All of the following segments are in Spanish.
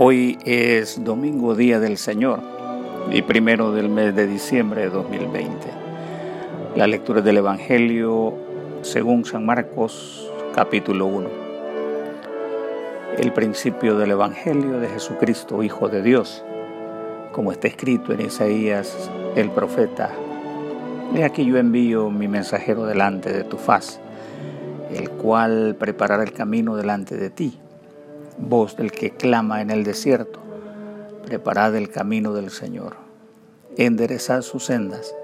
Hoy es domingo día del Señor y primero del mes de diciembre de 2020. La lectura del Evangelio según San Marcos capítulo 1. El principio del Evangelio de Jesucristo, Hijo de Dios, como está escrito en Isaías el profeta. He aquí yo envío mi mensajero delante de tu faz, el cual preparará el camino delante de ti voz del que clama en el desierto, preparad el camino del Señor, enderezad sus sendas.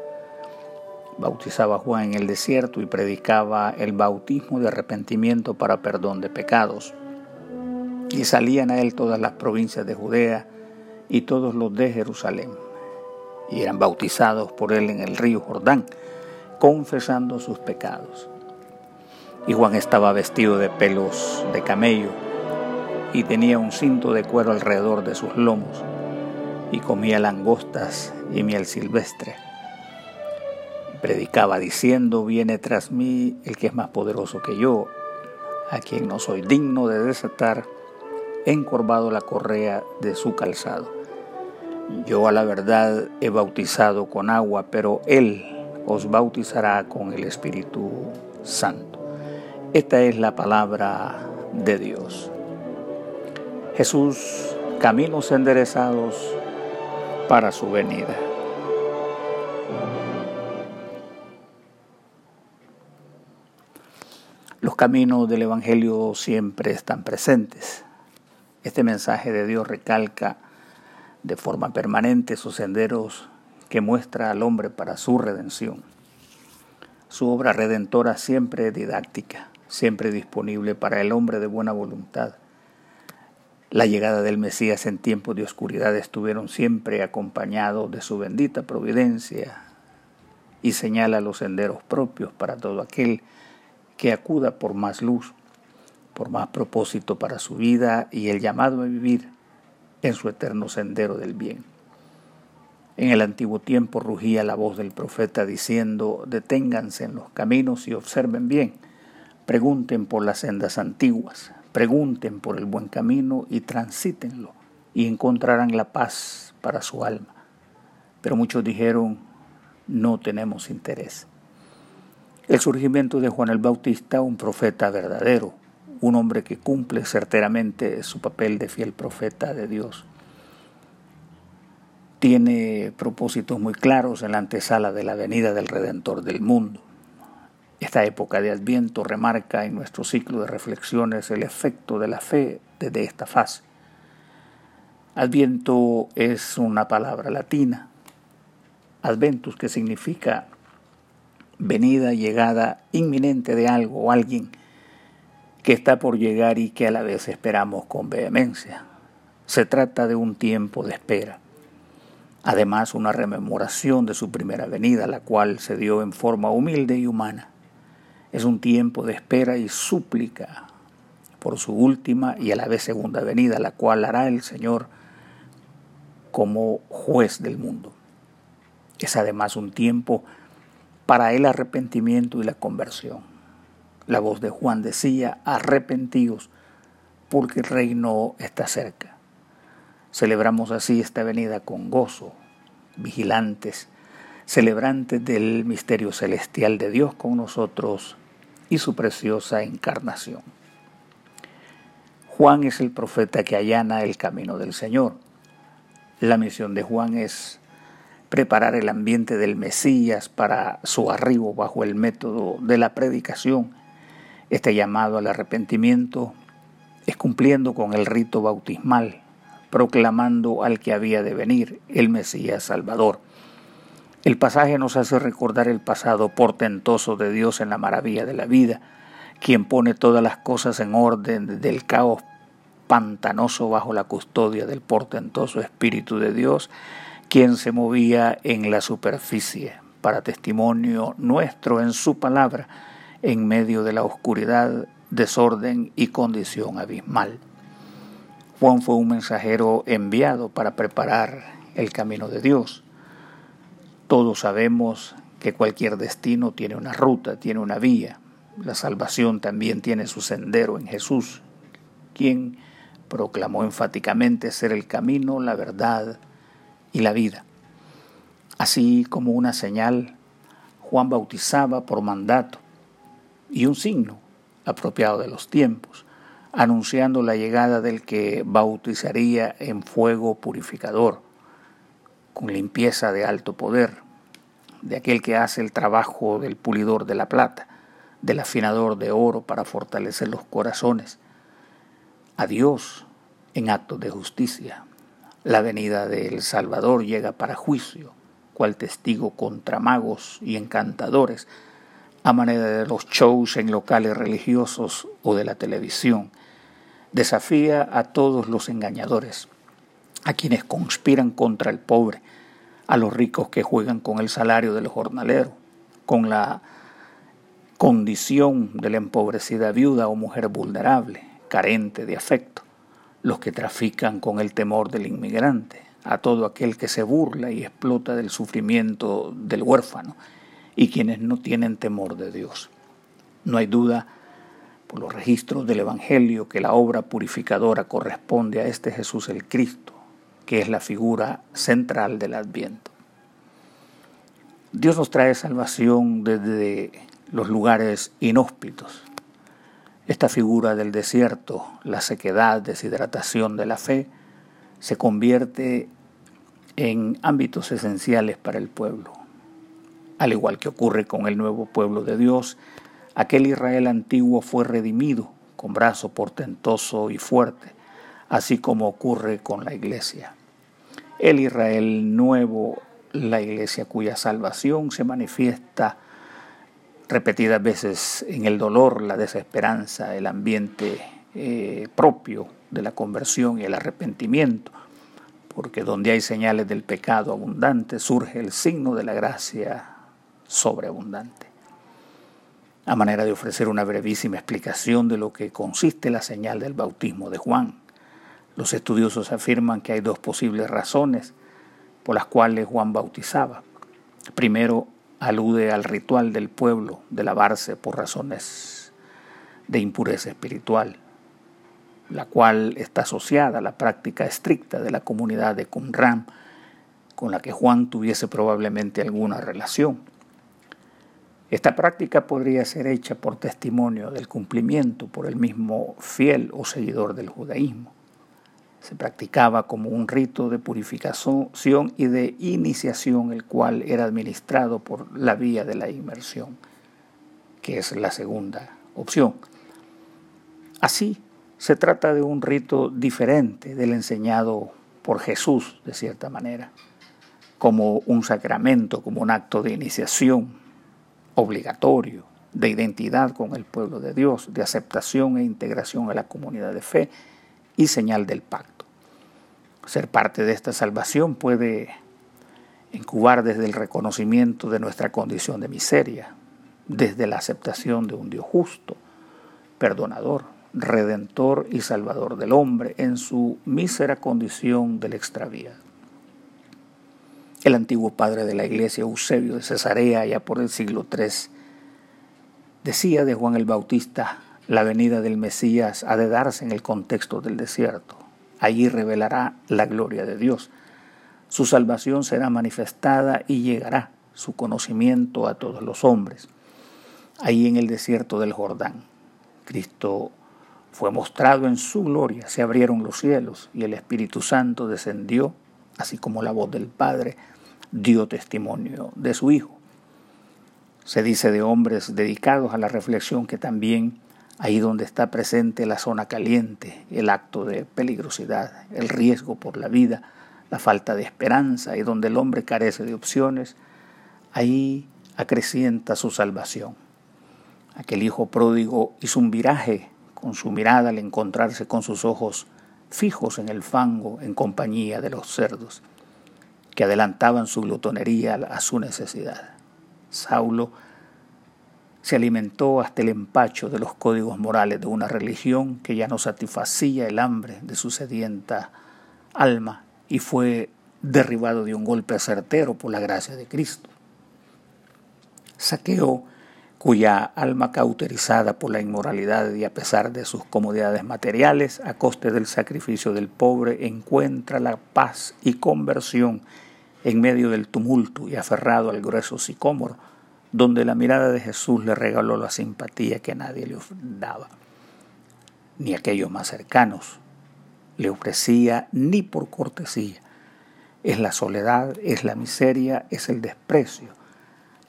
Bautizaba Juan en el desierto y predicaba el bautismo de arrepentimiento para perdón de pecados. Y salían a él todas las provincias de Judea y todos los de Jerusalén. Y eran bautizados por él en el río Jordán, confesando sus pecados. Y Juan estaba vestido de pelos de camello y tenía un cinto de cuero alrededor de sus lomos y comía langostas y miel silvestre. Predicaba diciendo, viene tras mí el que es más poderoso que yo, a quien no soy digno de desatar encorvado la correa de su calzado. Yo a la verdad he bautizado con agua, pero Él os bautizará con el Espíritu Santo. Esta es la palabra de Dios. Jesús, caminos enderezados para su venida. Los caminos del Evangelio siempre están presentes. Este mensaje de Dios recalca de forma permanente sus senderos que muestra al hombre para su redención. Su obra redentora siempre didáctica, siempre disponible para el hombre de buena voluntad la llegada del Mesías en tiempos de oscuridad estuvieron siempre acompañados de su bendita providencia y señala los senderos propios para todo aquel que acuda por más luz, por más propósito para su vida y el llamado a vivir en su eterno sendero del bien. En el antiguo tiempo rugía la voz del profeta diciendo, deténganse en los caminos y observen bien, pregunten por las sendas antiguas, Pregunten por el buen camino y transítenlo y encontrarán la paz para su alma. Pero muchos dijeron, no tenemos interés. El surgimiento de Juan el Bautista, un profeta verdadero, un hombre que cumple certeramente su papel de fiel profeta de Dios, tiene propósitos muy claros en la antesala de la venida del Redentor del mundo. Esta época de Adviento remarca en nuestro ciclo de reflexiones el efecto de la fe desde esta fase. Adviento es una palabra latina, adventus que significa venida, llegada inminente de algo o alguien que está por llegar y que a la vez esperamos con vehemencia. Se trata de un tiempo de espera. Además, una rememoración de su primera venida, la cual se dio en forma humilde y humana. Es un tiempo de espera y súplica por su última y a la vez segunda venida, la cual hará el Señor como juez del mundo. Es además un tiempo para el arrepentimiento y la conversión. La voz de Juan decía, arrepentidos, porque el reino está cerca. Celebramos así esta venida con gozo, vigilantes, celebrantes del misterio celestial de Dios con nosotros y su preciosa encarnación. Juan es el profeta que allana el camino del Señor. La misión de Juan es preparar el ambiente del Mesías para su arribo bajo el método de la predicación. Este llamado al arrepentimiento es cumpliendo con el rito bautismal, proclamando al que había de venir, el Mesías Salvador. El pasaje nos hace recordar el pasado portentoso de Dios en la maravilla de la vida, quien pone todas las cosas en orden del caos pantanoso bajo la custodia del portentoso Espíritu de Dios, quien se movía en la superficie para testimonio nuestro en su palabra, en medio de la oscuridad, desorden y condición abismal. Juan fue un mensajero enviado para preparar el camino de Dios todos sabemos que cualquier destino tiene una ruta, tiene una vía. La salvación también tiene su sendero en Jesús, quien proclamó enfáticamente ser el camino, la verdad y la vida. Así como una señal, Juan bautizaba por mandato y un signo apropiado de los tiempos, anunciando la llegada del que bautizaría en fuego purificador, con limpieza de alto poder, de aquel que hace el trabajo del pulidor de la plata, del afinador de oro para fortalecer los corazones, a Dios en actos de justicia. La venida del Salvador llega para juicio, cual testigo contra magos y encantadores, a manera de los shows en locales religiosos o de la televisión. Desafía a todos los engañadores, a quienes conspiran contra el pobre, a los ricos que juegan con el salario del jornalero, con la condición de la empobrecida viuda o mujer vulnerable, carente de afecto, los que trafican con el temor del inmigrante, a todo aquel que se burla y explota del sufrimiento del huérfano y quienes no tienen temor de Dios. No hay duda, por los registros del Evangelio, que la obra purificadora corresponde a este Jesús el Cristo, que es la figura central del Adviento. Dios nos trae salvación desde los lugares inhóspitos. Esta figura del desierto, la sequedad, deshidratación de la fe, se convierte en ámbitos esenciales para el pueblo. Al igual que ocurre con el nuevo pueblo de Dios, aquel Israel antiguo fue redimido con brazo portentoso y fuerte, así como ocurre con la iglesia. El Israel nuevo, la iglesia cuya salvación se manifiesta repetidas veces en el dolor, la desesperanza, el ambiente eh, propio de la conversión y el arrepentimiento, porque donde hay señales del pecado abundante surge el signo de la gracia sobreabundante. A manera de ofrecer una brevísima explicación de lo que consiste la señal del bautismo de Juan, los estudiosos afirman que hay dos posibles razones por las cuales Juan bautizaba. Primero, alude al ritual del pueblo de lavarse por razones de impureza espiritual, la cual está asociada a la práctica estricta de la comunidad de Qumran, con la que Juan tuviese probablemente alguna relación. Esta práctica podría ser hecha por testimonio del cumplimiento por el mismo fiel o seguidor del judaísmo se practicaba como un rito de purificación y de iniciación, el cual era administrado por la vía de la inmersión, que es la segunda opción. Así, se trata de un rito diferente del enseñado por Jesús, de cierta manera, como un sacramento, como un acto de iniciación obligatorio, de identidad con el pueblo de Dios, de aceptación e integración a la comunidad de fe y señal del pacto. Ser parte de esta salvación puede incubar desde el reconocimiento de nuestra condición de miseria, desde la aceptación de un Dios justo, perdonador, redentor y salvador del hombre en su mísera condición del extraviado. El antiguo padre de la iglesia, Eusebio de Cesarea, ya por el siglo III, decía de Juan el Bautista, la venida del Mesías ha de darse en el contexto del desierto, Allí revelará la gloria de Dios. Su salvación será manifestada y llegará su conocimiento a todos los hombres. Ahí en el desierto del Jordán, Cristo fue mostrado en su gloria, se abrieron los cielos y el Espíritu Santo descendió, así como la voz del Padre dio testimonio de su Hijo. Se dice de hombres dedicados a la reflexión que también ahí donde está presente la zona caliente, el acto de peligrosidad, el riesgo por la vida, la falta de esperanza y donde el hombre carece de opciones, ahí acrecienta su salvación. Aquel hijo pródigo hizo un viraje con su mirada al encontrarse con sus ojos fijos en el fango en compañía de los cerdos, que adelantaban su glotonería a su necesidad. Saulo se alimentó hasta el empacho de los códigos morales de una religión que ya no satisfacía el hambre de su sedienta alma y fue derribado de un golpe certero por la gracia de Cristo. Saqueo, cuya alma cauterizada por la inmoralidad y a pesar de sus comodidades materiales, a coste del sacrificio del pobre, encuentra la paz y conversión en medio del tumulto y aferrado al grueso sicómoro, donde la mirada de Jesús le regaló la simpatía que nadie le daba, ni aquellos más cercanos le ofrecía ni por cortesía. Es la soledad, es la miseria, es el desprecio,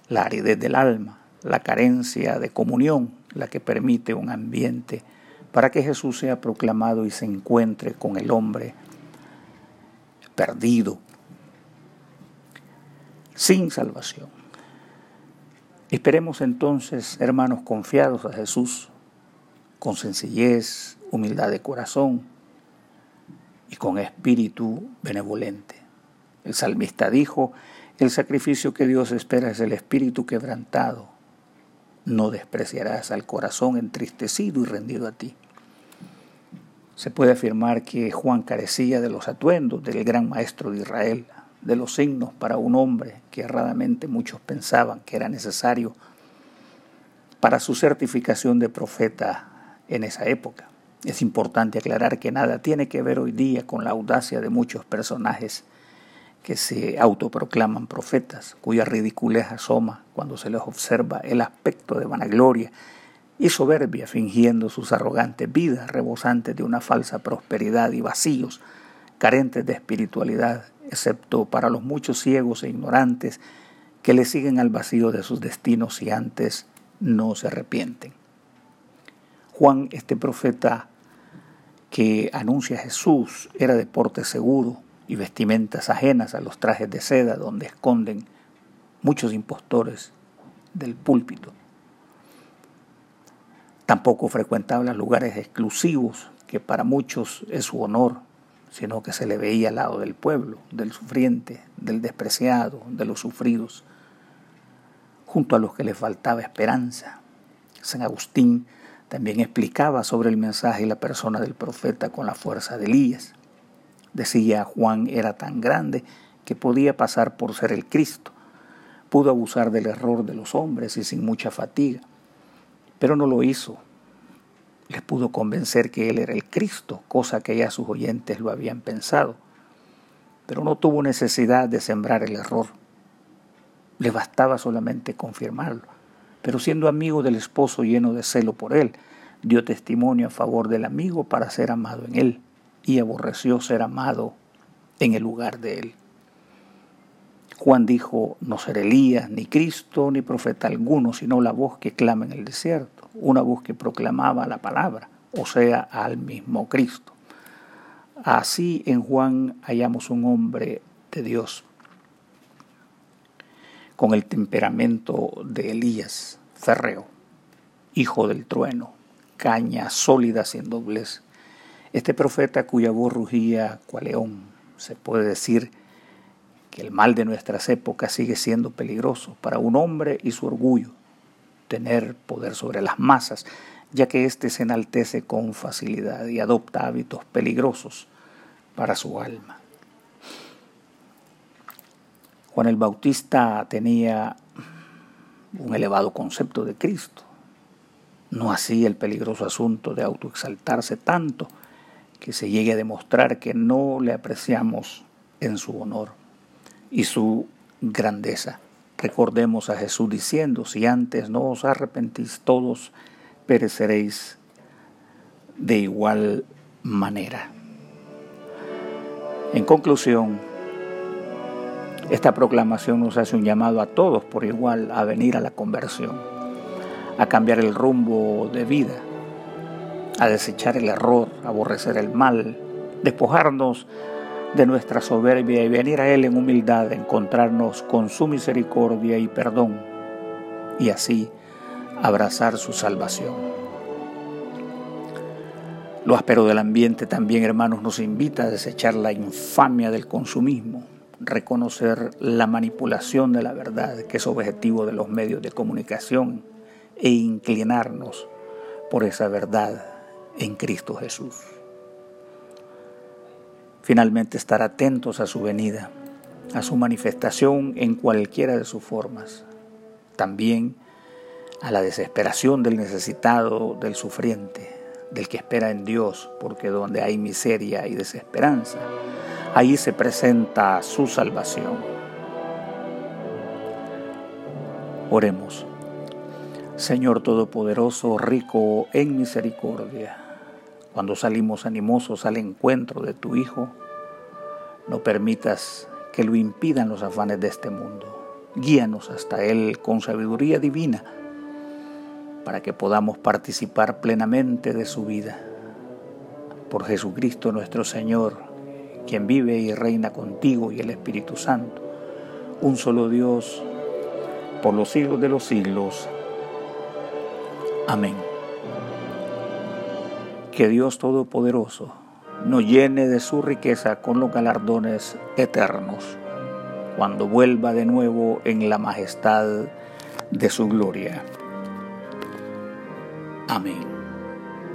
la aridez del alma, la carencia de comunión, la que permite un ambiente para que Jesús sea proclamado y se encuentre con el hombre perdido, sin salvación. Esperemos entonces, hermanos, confiados a Jesús, con sencillez, humildad de corazón y con espíritu benevolente. El salmista dijo, el sacrificio que Dios espera es el espíritu quebrantado. No despreciarás al corazón entristecido y rendido a ti. Se puede afirmar que Juan carecía de los atuendos del gran maestro de Israel, de los signos para un hombre que erradamente muchos pensaban que era necesario para su certificación de profeta en esa época. Es importante aclarar que nada tiene que ver hoy día con la audacia de muchos personajes que se autoproclaman profetas, cuya ridiculez asoma cuando se les observa el aspecto de vanagloria y soberbia fingiendo sus arrogantes vidas rebosantes de una falsa prosperidad y vacíos, carentes de espiritualidad, excepto para los muchos ciegos e ignorantes que le siguen al vacío de sus destinos y antes no se arrepienten. Juan, este profeta que anuncia a Jesús, era de porte seguro, y vestimentas ajenas a los trajes de seda donde esconden muchos impostores del púlpito. Tampoco frecuentaba los lugares exclusivos que para muchos es su honor, sino que se le veía al lado del pueblo, del sufriente, del despreciado, de los sufridos, junto a los que le faltaba esperanza. San Agustín también explicaba sobre el mensaje y la persona del profeta con la fuerza de Elías. Decía Juan era tan grande que podía pasar por ser el Cristo. Pudo abusar del error de los hombres y sin mucha fatiga, pero no lo hizo. Les pudo convencer que él era el Cristo, cosa que ya sus oyentes lo habían pensado. Pero no tuvo necesidad de sembrar el error. Le bastaba solamente confirmarlo. Pero siendo amigo del esposo lleno de celo por él, dio testimonio a favor del amigo para ser amado en él y aborreció ser amado en el lugar de él. Juan dijo, no ser Elías, ni Cristo, ni profeta alguno, sino la voz que clama en el desierto, una voz que proclamaba la palabra, o sea, al mismo Cristo. Así en Juan hallamos un hombre de Dios, con el temperamento de Elías, férreo, hijo del trueno, caña sólida sin doblez, este profeta cuya voz rugía cual león, se puede decir que el mal de nuestras épocas sigue siendo peligroso para un hombre y su orgullo, tener poder sobre las masas, ya que éste se enaltece con facilidad y adopta hábitos peligrosos para su alma. Juan el Bautista tenía un elevado concepto de Cristo, no así el peligroso asunto de autoexaltarse tanto que se llegue a demostrar que no le apreciamos en su honor y su grandeza. Recordemos a Jesús diciendo, si antes no os arrepentís todos, pereceréis de igual manera. En conclusión, esta proclamación nos hace un llamado a todos por igual a venir a la conversión, a cambiar el rumbo de vida a desechar el error, aborrecer el mal, despojarnos de nuestra soberbia y venir a Él en humildad, encontrarnos con su misericordia y perdón, y así abrazar su salvación. Lo áspero del ambiente también, hermanos, nos invita a desechar la infamia del consumismo, reconocer la manipulación de la verdad, que es objetivo de los medios de comunicación, e inclinarnos por esa verdad en Cristo Jesús. Finalmente estar atentos a su venida, a su manifestación en cualquiera de sus formas. También a la desesperación del necesitado, del sufriente, del que espera en Dios, porque donde hay miseria y desesperanza, ahí se presenta su salvación. Oremos. Señor Todopoderoso, rico en misericordia, cuando salimos animosos al encuentro de tu Hijo, no permitas que lo impidan los afanes de este mundo. Guíanos hasta Él con sabiduría divina para que podamos participar plenamente de su vida. Por Jesucristo nuestro Señor, quien vive y reina contigo y el Espíritu Santo, un solo Dios, por los siglos de los siglos. Amén. Que Dios Todopoderoso nos llene de su riqueza con los galardones eternos, cuando vuelva de nuevo en la majestad de su gloria. Amén.